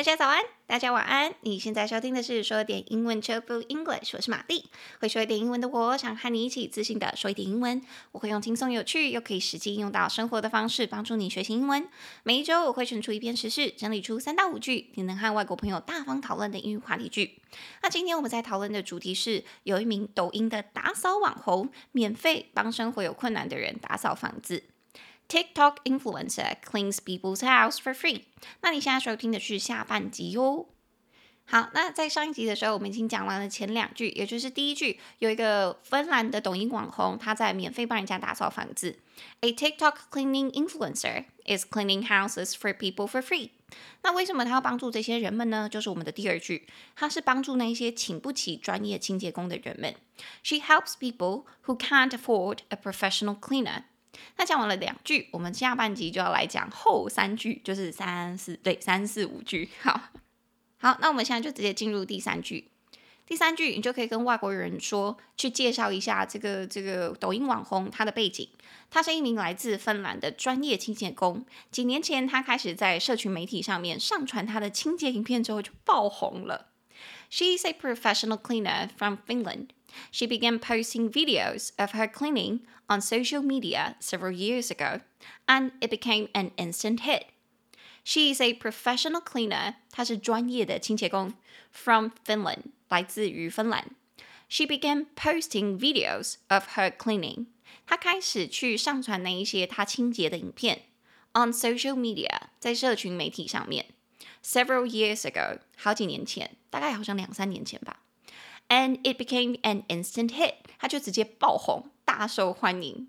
大家早安，大家晚安。你现在收听的是说点英文 chip english 我是玛丽。会说一点英文的我，想和你一起自信的说一点英文。我会用轻松有趣又可以实际用到生活的方式，帮助你学习英文。每一周我会选出一篇时事，整理出三到五句你能和外国朋友大方讨论的英语话题句。那今天我们在讨论的主题是，有一名抖音的打扫网红，免费帮生活有困难的人打扫房子。TikTok influencer cleans people's house for free。那你现在收听的是下半集哟。好，那在上一集的时候，我们已经讲完了前两句，也就是第一句，有一个芬兰的抖音网红，他在免费帮人家打扫房子。A TikTok cleaning influencer is cleaning houses for people for free。那为什么他要帮助这些人们呢？就是我们的第二句，他是帮助那些请不起专业清洁工的人们。She helps people who can't afford a professional cleaner。 那讲完了两句，我们下半集就要来讲后三句，就是三四对三四五句。好，好，那我们现在就直接进入第三句。第三句你就可以跟外国人说，去介绍一下这个这个抖音网红他的背景。他是一名来自芬兰的专业清洁工。几年前，他开始在社群媒体上面上传他的清洁影片之后就爆红了。She is a professional cleaner from Finland. She began posting videos of her cleaning on social media several years ago, and it became an instant hit. She is a professional cleaner. 她是专业的清洁工，from Finland，来自于芬兰。She began posting videos of her cleaning. 她开始去上传那一些她清洁的影片，on social media，在社群媒体上面。Several years ago，好几年前，大概好像两三年前吧。 And it became an instant hit，它就直接爆红，大受欢迎。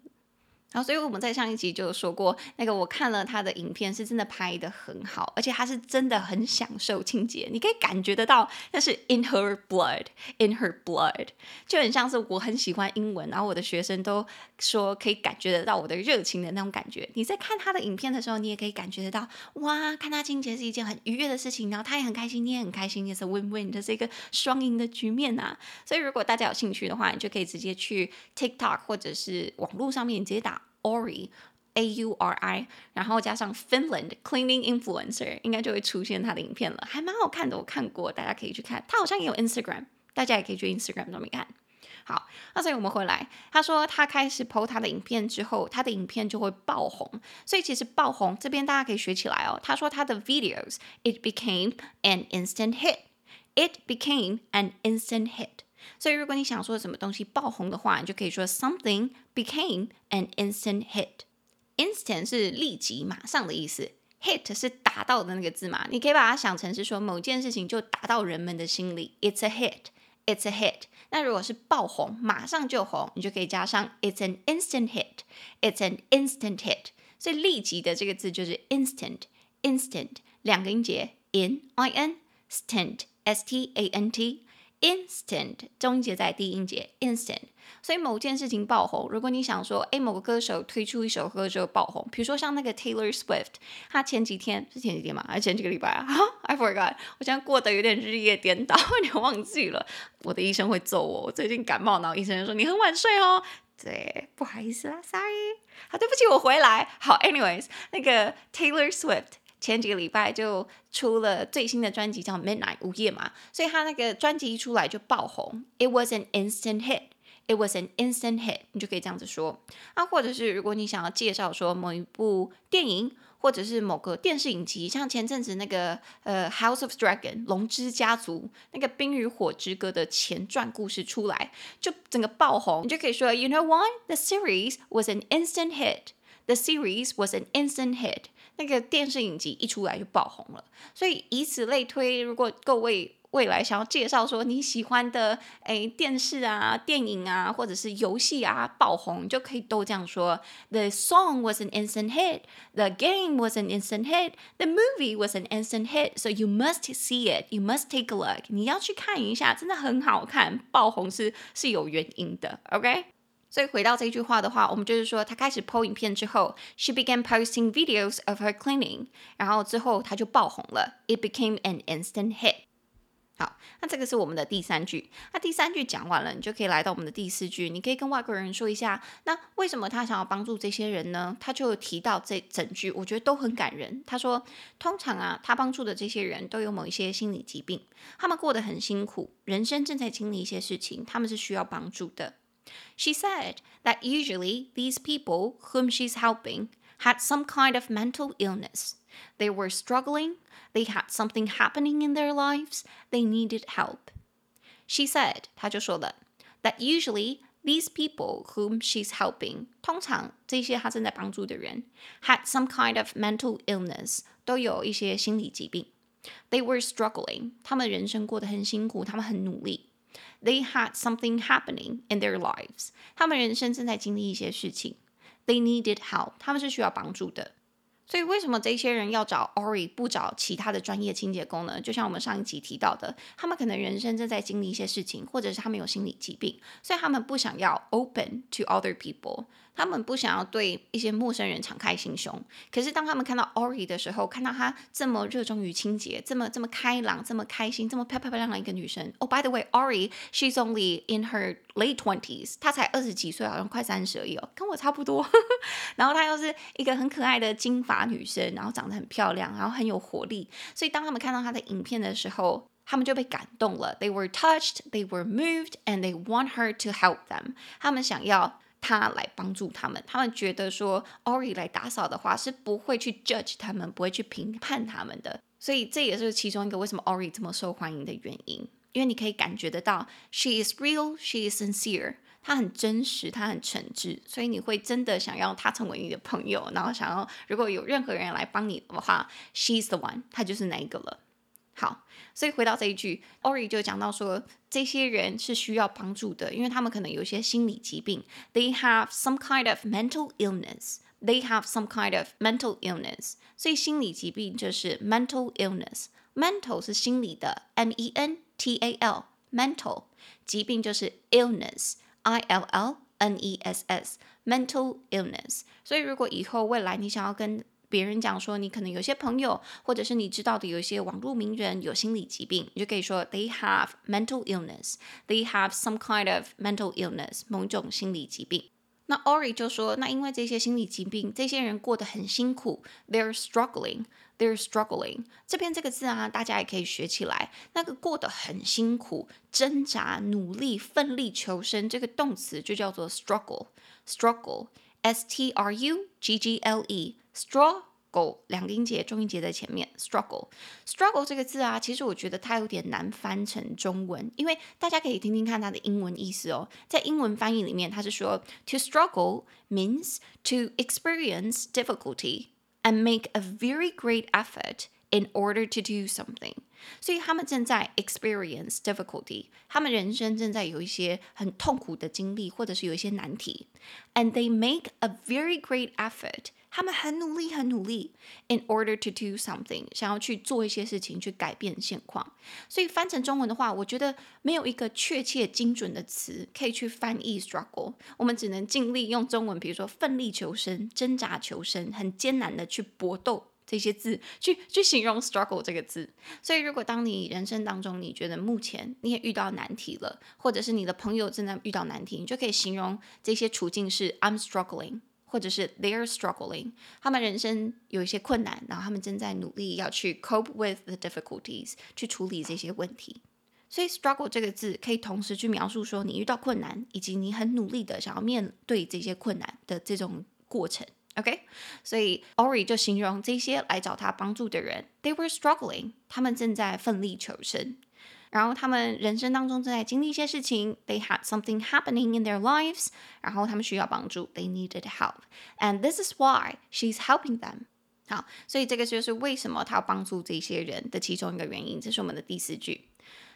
然后，所以我们在上一集就有说过，那个我看了他的影片，是真的拍得很好，而且他是真的很享受清洁，你可以感觉得到那是 in her blood，in her blood，就很像是我很喜欢英文，然后我的学生都说可以感觉得到我的热情的那种感觉。你在看他的影片的时候，你也可以感觉得到，哇，看他清洁是一件很愉悦的事情，然后他也很开心，你也很开心，也是 win-win，这是一个双赢的局面呐、啊。所以如果大家有兴趣的话，你就可以直接去 TikTok 或者是网络上面直接打。Auri, A U R I，然后加上 Finland cleaning influencer，应该就会出现他的影片了，还蛮好看的，我看过，大家可以去看。他好像也有 Instagram，大家也可以去 Instagram 上面看。好，那所以我们回来，他说他开始 PO 他的影片之后，他的影片就会爆红。所以其实爆红这边大家可以学起来哦。他说他的 videos it became an instant hit，it became an instant hit。所以，如果你想说什么东西爆红的话，你就可以说 something became an instant hit。instant 是立即、马上的意思，hit 是打到的那个字嘛？你可以把它想成是说某件事情就打到人们的心里，it's a hit，it's a hit。那如果是爆红，马上就红，你就可以加上 it's an instant hit，it's an instant hit。所以立即的这个字就是 instant，instant 两个音节，in i n，stant s t a n t。Instant 中音节在第一音节，instant，所以某件事情爆红。如果你想说，哎，某个歌手推出一首歌就爆红，比如说像那个 Taylor Swift，他前几天是前几天吗？还是前几个礼拜啊？I forgot，我现在过得有点日夜颠倒，有点忘记了。我的医生会揍我，我最近感冒，然后医生就说你很晚睡哦。对，不好意思啦，Sorry。好，对不起，我回来。好，Anyways，那个 Taylor Swift。前几个礼拜就出了最新的专辑，叫《Midnight》午夜嘛，所以他那个专辑一出来就爆红。It was an instant hit. It was an instant hit. 你就可以这样子说啊，或者是如果你想要介绍说某一部电影，或者是某个电视影集，像前阵子那个呃《House of Dragon》龙之家族那个《冰与火之歌》的前传故事出来，就整个爆红，你就可以说，You know what? The series was an instant hit. The series was an instant hit. 那个电视影集一出来就爆红了，所以以此类推，如果各位未来想要介绍说你喜欢的诶电视啊、电影啊，或者是游戏啊爆红，就可以都这样说：The song was an instant hit, the game was an instant hit, the movie was an instant hit. So you must see it, you must take a look. 你要去看一下，真的很好看，爆红是是有原因的，OK？所以回到这句话的话，我们就是说，他开始 po 影片之后，she began posting videos of her cleaning，然后之后他就爆红了，it became an instant hit。好，那这个是我们的第三句。那第三句讲完了，你就可以来到我们的第四句。你可以跟外国人说一下，那为什么他想要帮助这些人呢？他就提到这整句，我觉得都很感人。他说，通常啊，他帮助的这些人都有某一些心理疾病，他们过得很辛苦，人生正在经历一些事情，他们是需要帮助的。She said that usually these people whom she's helping had some kind of mental illness. They were struggling. They had something happening in their lives. They needed help. She said, 她就说了 that usually these people whom she's helping，通常这些她正在帮助的人 had some kind of mental illness，都有一些心理疾病。They were struggling，他们人生过得很辛苦，他们很努力。 They had something happening in their lives，他们人生正在经历一些事情。They needed help，他们是需要帮助的。所以，为什么这些人要找 Ori 不找其他的专业清洁工呢？就像我们上一集提到的，他们可能人生正在经历一些事情，或者是他们有心理疾病，所以他们不想要 open to other people。他们不想要对一些陌生人敞开心胸，可是当他们看到 Ori 的时候，看到她这么热衷于清洁，这么这么开朗，这么开心，这么漂漂亮亮的一个女生。Oh, by the way, Ori, she's only in her late twenties，她才二十几岁，好像快三十而已哦，跟我差不多。然后她又是一个很可爱的金发女生，然后长得很漂亮，然后很有活力。所以当他们看到她的影片的时候，他们就被感动了。They were touched, they were moved, and they want her to help them。他们想要。他来帮助他们，他们觉得说 Ori 来打扫的话是不会去 judge 他们，不会去评判他们的，所以这也是其中一个为什么 Ori 这么受欢迎的原因。因为你可以感觉得到，she is real, she is sincere，她很真实，她很诚挚，所以你会真的想要她成为你的朋友，然后想要如果有任何人来帮你的话，she's the one，她就是那一个了。好，所以回到这一句，Ori 就讲到说，这些人是需要帮助的，因为他们可能有一些心理疾病。They have some kind of mental illness. They have some kind of mental illness. 所以心理疾病就是 mental illness。Mental 是心理的，M-E-N-T-A-L。Mental 疾病就是 illness，I-L-L-N-E-S-S。Mental illness。所以如果以后未来你想要跟别人讲说，你可能有些朋友，或者是你知道的有一些网络名人有心理疾病，你就可以说 they have mental illness. They have some kind of mental illness，某种心理疾病。那 Ori 就说，那因为这些心理疾病，这些人过得很辛苦，they're struggling. They're struggling. 这边这个字啊，大家也可以学起来。那个过得很辛苦、挣扎、努力、奋力求生，这个动词就叫做 struggle. Struggle. S T R U G G L E. struggle 两个音节，重音节在前面。struggle struggle 这个字啊，其实我觉得它有点难翻成中文，因为大家可以听听看它的英文意思哦。在英文翻译里面，它是说 to struggle means to experience difficulty and make a very great effort In order to do something。所以他们正在 experience difficulty，他们人生正在有一些很痛苦的经历，或者是有一些难题，and they make a very great effort。他们很努力，很努力，in order to do something，想要去做一些事情，去改变现况。所以翻成中文的话，我觉得没有一个确切精准的词可以去翻译 struggle。我们只能尽力用中文，比如说奋力求生、挣扎求生、很艰难的去搏斗这些字，去去形容 struggle 这个字。所以，如果当你人生当中你觉得目前你也遇到难题了，或者是你的朋友正在遇到难题，你就可以形容这些处境是 I'm struggling。或者是 they're struggling，他们人生有一些困难，然后他们正在努力要去 cope with the difficulties，去处理这些问题。所以 struggle 这个字可以同时去描述说你遇到困难，以及你很努力的想要面对这些困难的这种过程。OK，所以 Ori 就形容这些来找他帮助的人，they were struggling，他们正在奋力求生。然后他们人生当中正在经历一些事情，they had something happening in their lives，然后他们需要帮助，they needed help，and this is why she's helping them。好，所以这个就是为什么他要帮助这些人的其中一个原因。这是我们的第四句。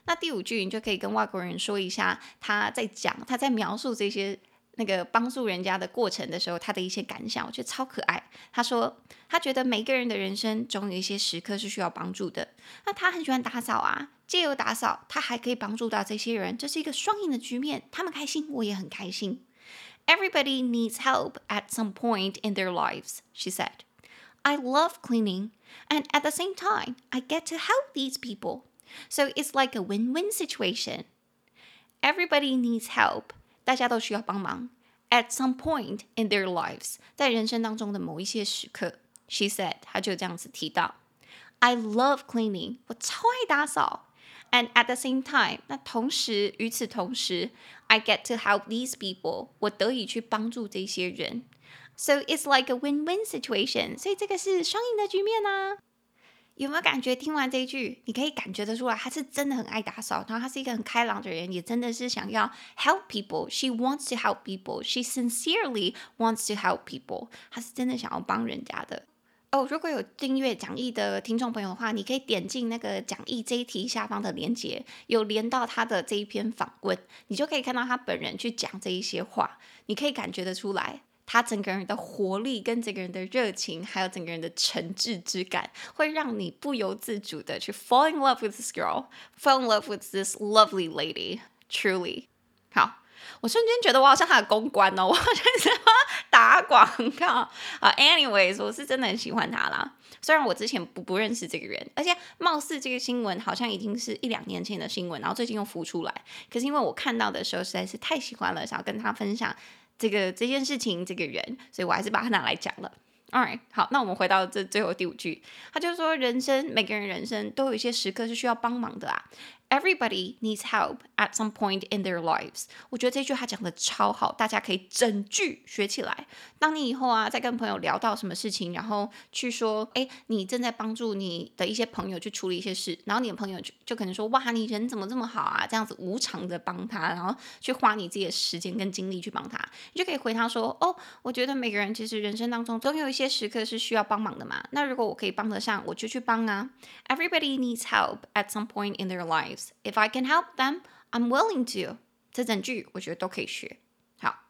那第五句你就可以跟外国人说一下，他在讲，他在描述这些。那个帮助人家的过程的时候，他的一些感想，我觉得超可爱。他说，他觉得每个人的人生总有一些时刻是需要帮助的。那他很喜欢打扫啊，借由打扫，他还可以帮助到这些人，这是一个双赢的局面。他们开心，我也很开心。Everybody needs help at some point in their lives, she said. I love cleaning, and at the same time, I get to help these people. So it's like a win-win situation. Everybody needs help. 大家都需要帮忙。At some point in their lives，在人生当中的某一些时刻，She said，她就这样子提到，I love cleaning，我超爱打扫。And at the same time，那同时与此同时，I get to help these people，我得以去帮助这些人。So it's like a win-win situation，所以这个是双赢的局面呢、啊。 有没有感觉听完这一句，你可以感觉得出来，他是真的很爱打扫，然后他是一个很开朗的人，也真的是想要 help people。She wants to help people. She sincerely wants to help people. 他是真的想要帮人家的。哦，如果有订阅讲义的听众朋友的话，你可以点进那个讲义这一题下方的连接，有连到他的这一篇访问，你就可以看到他本人去讲这一些话，你可以感觉得出来。他整个人的活力，跟整个人的热情，还有整个人的诚挚之感，会让你不由自主的去 fall in love with this girl，fall in love with this lovely lady。Truly，好，我瞬间觉得我好像他的公关哦，我好像是打广告啊。Anyways，我是真的很喜欢他啦。虽然我之前不不认识这个人，而且貌似这个新闻好像已经是一两年前的新闻，然后最近又浮出来。可是因为我看到的时候实在是太喜欢了，想要跟他分享。这个这件事情，这个人，所以我还是把它拿来讲了。All right，好，那我们回到这最后第五句，他就说，人生每个人人生都有一些时刻是需要帮忙的啊。Everybody needs help at some point in their lives。我觉得这句话讲的超好，大家可以整句学起来。当你以后啊，再跟朋友聊到什么事情，然后去说，哎，你正在帮助你的一些朋友去处理一些事，然后你的朋友就就可能说，哇，你人怎么这么好啊？这样子无偿的帮他，然后去花你自己的时间跟精力去帮他，你就可以回他说，哦，我觉得每个人其实人生当中总有一些时刻是需要帮忙的嘛。那如果我可以帮得上，我就去帮啊。Everybody needs help at some point in their lives If I can help them, I'm willing to。这整句我觉得都可以学好，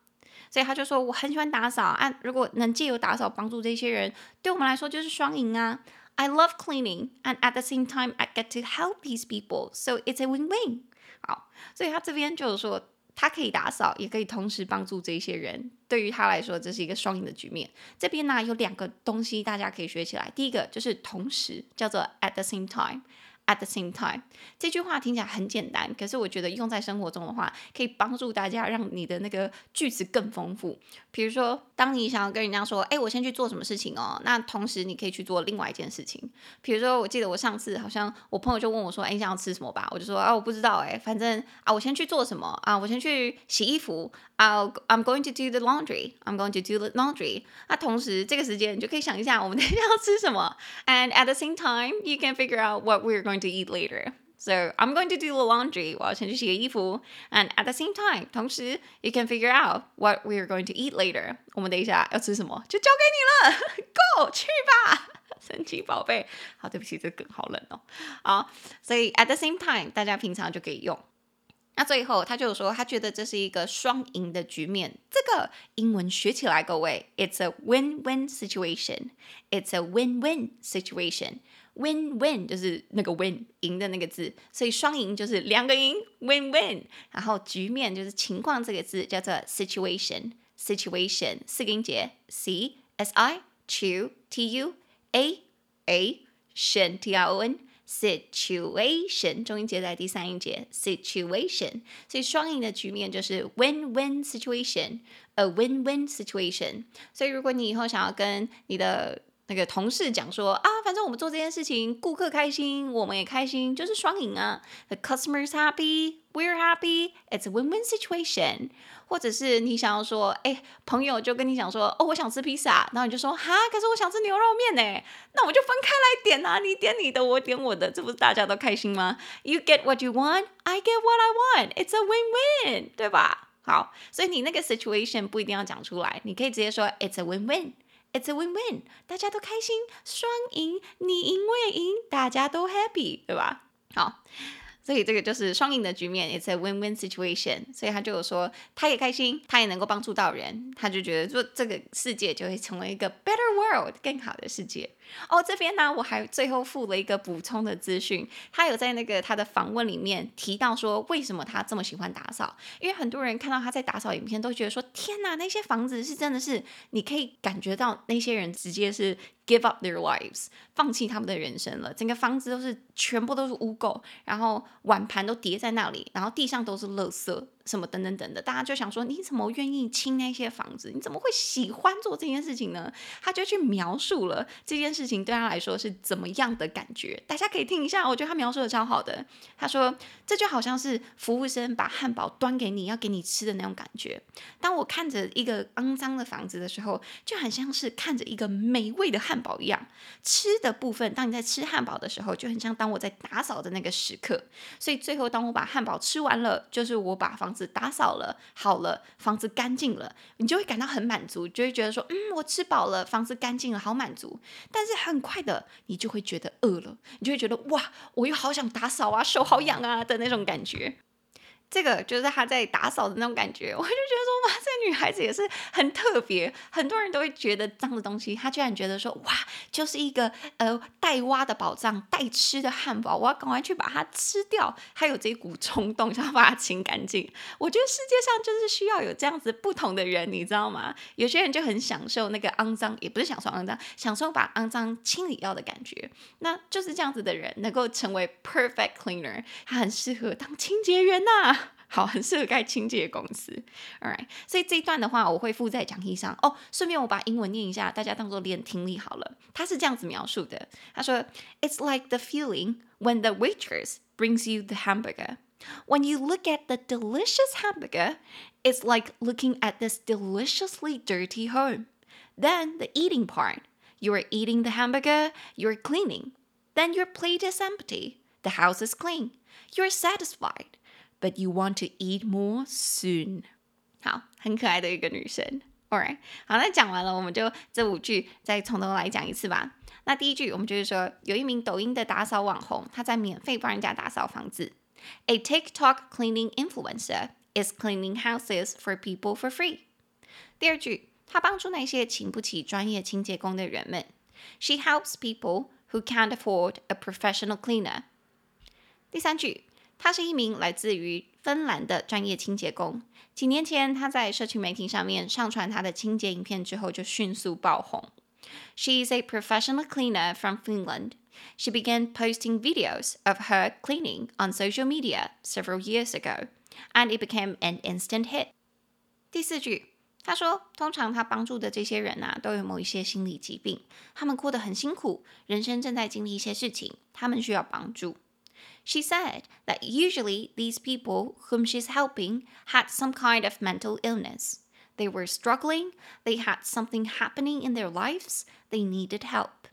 所以他就说我很喜欢打扫啊。如果能借由打扫帮助这些人，对我们来说就是双赢啊。I love cleaning, and at the same time, I get to help these people, so it's a win-win。好，所以他这边就是说，他可以打扫，也可以同时帮助这些人。对于他来说，这是一个双赢的局面。这边呢有两个东西大家可以学起来，第一个就是同时，叫做 at the same time。At the same time，这句话听起来很简单，可是我觉得用在生活中的话，可以帮助大家让你的那个句子更丰富。比如说，当你想要跟人家说，哎，我先去做什么事情哦，那同时你可以去做另外一件事情。比如说，我记得我上次好像我朋友就问我说，哎，你想要吃什么吧？我就说啊，我不知道哎，反正啊，我先去做什么啊，我先去洗衣服。I'll, I'm going to do the laundry. I'm going to do the laundry. 那同时这个时间你就可以想一下，我们等一下要吃什么。And at the same time, you can figure out what we're going to eat later. So I'm going to do the laundry. 我要先去洗个衣服。And at the same time，同时 you can figure out what we're going to eat later. 我们等一下要吃什么，就交给你了。Go 去吧，神奇宝贝。好，对不起，这个梗好冷哦。好，所以 at the same time，大家平常就可以用。那最后，他就说，他觉得这是一个双赢的局面。这个英文学起来，各位，It's a win-win situation. It's a win-win situation. Win-win 就是那个 win 赢的那个字，所以双赢就是两个赢，win-win。然后局面就是情况这个字叫做 situation. Situation 四个音节，c s i c h u t u a a t i o n。Situation 中音节在第三音节，situation，所以双赢的局面就是 win-win situation，a win-win situation。所以如果你以后想要跟你的那个同事讲说啊，反正我们做这件事情，顾客开心，我们也开心，就是双赢啊。The customer's happy, we're happy, it's a win-win situation。或者是你想要说，哎，朋友就跟你讲说，哦，我想吃披萨，然后你就说，哈，可是我想吃牛肉面呢，那我们就分开来点啊，你点你的，我点我的，这不是大家都开心吗？You get what you want, I get what I want, it's a win-win，对吧？好，所以你那个 situation 不一定要讲出来，你可以直接说，it's a win-win。It's a win-win，大家都开心，双赢，你赢我也赢，大家都 happy，对吧？好。所以这个就是双赢的局面，It's a win-win situation。所以他就有说，他也开心，他也能够帮助到人，他就觉得说这个世界就会成为一个 better world，更好的世界。哦，这边呢，我还最后附了一个补充的资讯，他有在那个他的访问里面提到说，为什么他这么喜欢打扫？因为很多人看到他在打扫影片，都觉得说，天哪，那些房子是真的是，你可以感觉到那些人直接是。give up their lives，放弃他们的人生了。整个房子都是全部都是污垢，然后碗盘都叠在那里，然后地上都是垃圾。什么等等等的，大家就想说，你怎么愿意清那些房子？你怎么会喜欢做这件事情呢？他就去描述了这件事情对他来说是怎么样的感觉。大家可以听一下，我觉得他描述的超好的。他说，这就好像是服务生把汉堡端给你要给你吃的那种感觉。当我看着一个肮脏的房子的时候，就很像是看着一个美味的汉堡一样。吃的部分，当你在吃汉堡的时候，就很像当我在打扫的那个时刻。所以最后，当我把汉堡吃完了，就是我把房子打扫了，好了，房子干净了，你就会感到很满足，就会觉得说，嗯，我吃饱了，房子干净了，好满足。但是很快的，你就会觉得饿了，你就会觉得哇，我又好想打扫啊，手好痒啊的那种感觉。这个就是他在打扫的那种感觉，我就觉得说哇，这个女孩子也是很特别。很多人都会觉得脏的东西，她居然觉得说哇，就是一个呃带挖的宝藏，带吃的汉堡，我要赶快去把它吃掉。还有这一股冲动，想把它清干净。我觉得世界上就是需要有这样子不同的人，你知道吗？有些人就很享受那个肮脏，也不是享受肮脏，享受把肮脏清理掉的感觉。那就是这样子的人能够成为 perfect cleaner，他很适合当清洁员呐、好，很适合开清洁公司，Alright。所以这一段的话，我会附在讲义上哦。顺便我把英文念一下，大家当做练听力好了。他是这样子描述的：他说，It's like the feeling when the waitress brings you the hamburger. When you look at the delicious hamburger, it's like looking at this deliciously dirty home. Then the eating part, you are eating the hamburger, you're cleaning. Then your plate is empty, the house is clean, you're satisfied. But you want to eat more soon。好，很可爱的一个女生。Alright，好，那讲完了，我们就这五句再从头来讲一次吧。那第一句，我们就是说，有一名抖音的打扫网红，他在免费帮人家打扫房子。A TikTok cleaning influencer is cleaning houses for people for free。第二句，他帮助那些请不起专业清洁工的人们。She helps people who can't afford a professional cleaner。第三句。 他是一名来自于芬兰的专业清洁工。几年前，他在社群媒体上面上传他的清洁影片之后，就迅速爆红。She is a professional cleaner from Finland. She began posting videos of her cleaning on social media several years ago, and it became an instant hit. 第四句，他说，通常他帮助的这些人啊，都有某一些心理疾病，他们过得很辛苦，人生正在经历一些事情，他们需要帮助。She said that usually these people whom she's helping had some kind of mental illness. They were struggling, they had something happening in their lives, they needed help.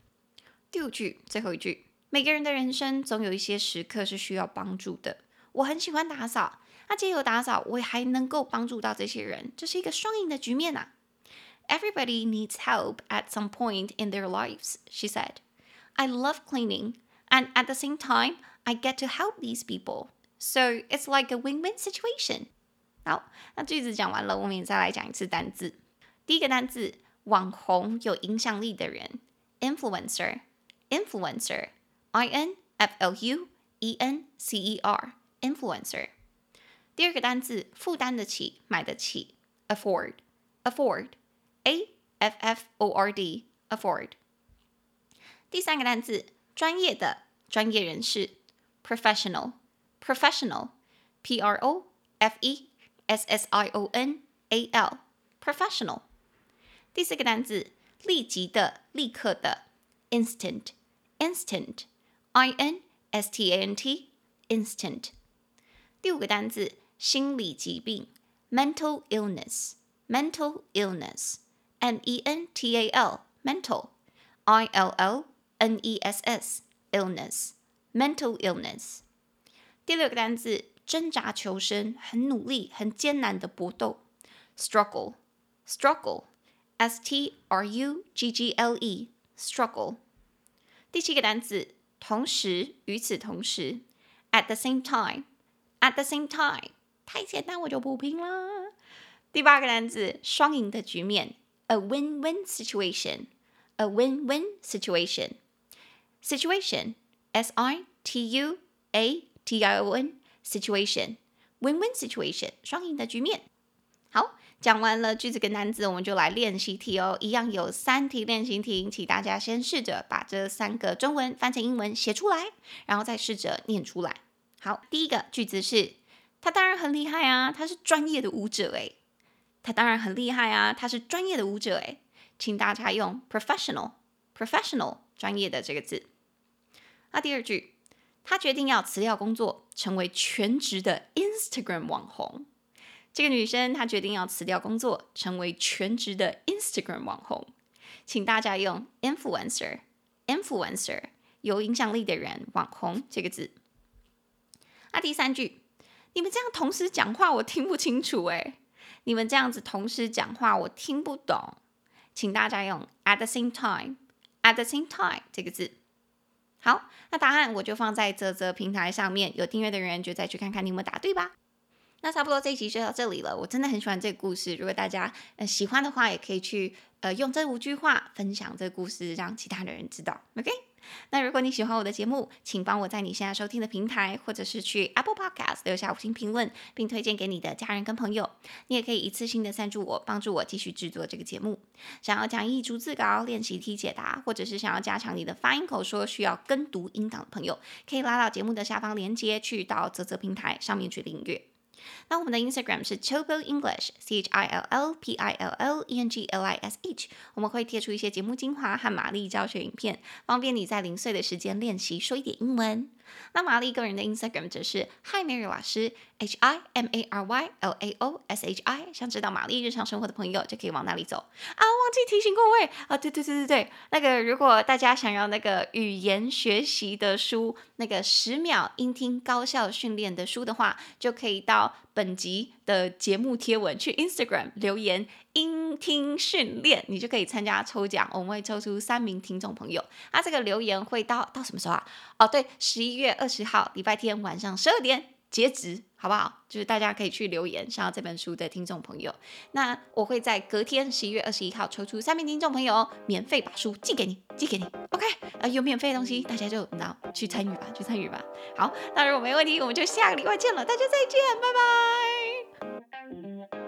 第五句，最后一句，每个人的人生总有一些时刻是需要帮助的。我很喜欢打扫，那借由打扫，我也还能够帮助到这些人，这是一个双赢的局面啊。Everybody needs help at some point in their lives, she said. I love cleaning, and at the same time, I get to help these people, so it's like a win-win situation. 好，那句子讲完了，我们也再来讲一次单字。第一个单字，网红，有影响力的人，influencer，influencer，I N F L U E N C E R，influencer。第二个单字，负担得起，买得起，afford，afford，A F F O R D，afford。第三个单字， 专业的，专业人士。professional, professional, P R O F E S S I O N A L, professional。第四个单词，立即的、立刻的，instant, instant, I N S T A N T, instant。第五个单词，心理疾病，mental illness, mental illness, M E N T A L, mental, I L L N E S S, illness。mental illness。第六个单词，挣扎求生，很努力，很艰难的搏斗，struggle，struggle，s t r u g g l e，struggle。第七个单词，同时，与此同时，at the same time，at the same time，太简单我就不拼啦。第八个单词，双赢的局面，a win-win situation，a win-win situation，situation。S I T U A T I O N win-win situation 双赢的局面。好，讲完了句子跟单词，我们就来练习题哦。一样有三题练习题，请大家先试着把这三个中文翻成英文写出来，然后再试着念出来。好，第一个句子是：他当然很厉害啊，他是专业的舞者诶。他当然很厉害啊，他是专业的舞者诶。请大家用 professional，professional 专业的这个字。那第二句，他决定要辞掉工作，成为全职的 Instagram 网红。这个女生她决定要辞掉工作，成为全职的 Instagram 网红。请大家用 influencer，influencer 有影响力的人，网红这个字。那第三句，你们这样同时讲话，我听不清楚诶。你们这样子同时讲话，我听不懂。请大家用 at the same time，at the same time 这个字。好，那答案我就放在泽泽平台上面，有订阅的人就再去看看你们答对吧。那差不多这一集就到这里了。我真的很喜欢这个故事，如果大家呃喜欢的话，也可以去呃用这五句话分享这个故事，让其他的人知道。OK？那如果你喜欢我的节目，请帮我在你现在收听的平台，或者是去 Apple Podcast 留下五星评论，并推荐给你的家人跟朋友。你也可以一次性的赞助我，帮助我继续制作这个节目。想要讲义、逐字稿、练习题解答，或者是想要加强你的发音口说，需要跟读音档的朋友，可以拉到节目的下方链接，去到泽泽平台上面去订阅。那我们的 Instagram 是 Chill English，C H I L L P I L L E N G L I S H，我们会贴出一些节目精华和玛丽教学影片，方便你在零碎的时间练习说一点英文。那玛丽个人的 Instagram 则是 Hi Mary 老师，H I M A R Y L A O S H I。想知道玛丽日常生活的朋友就可以往那里走啊！忘记提醒各位啊，对对对对对，那个如果大家想要那个语言学习的书，那个十秒音听高效训练的书的话，就可以到本集的节目贴文去 Instagram 留言。音听训练，你就可以参加抽奖，我们会抽出三名听众朋友。那这个留言会到到什么时候啊？哦，对，十一月二十号，礼拜天晚上十二点截止，好不好？就是大家可以去留言，想要这本书的听众朋友。那我会在隔天十一月二十一号抽出三名听众朋友，免费把书寄给你，寄给你。OK，呃，有免费的东西，大家就拿去参与吧，去参与吧。好，那如果没问题，我们就下个礼拜见了，大家再见，拜拜。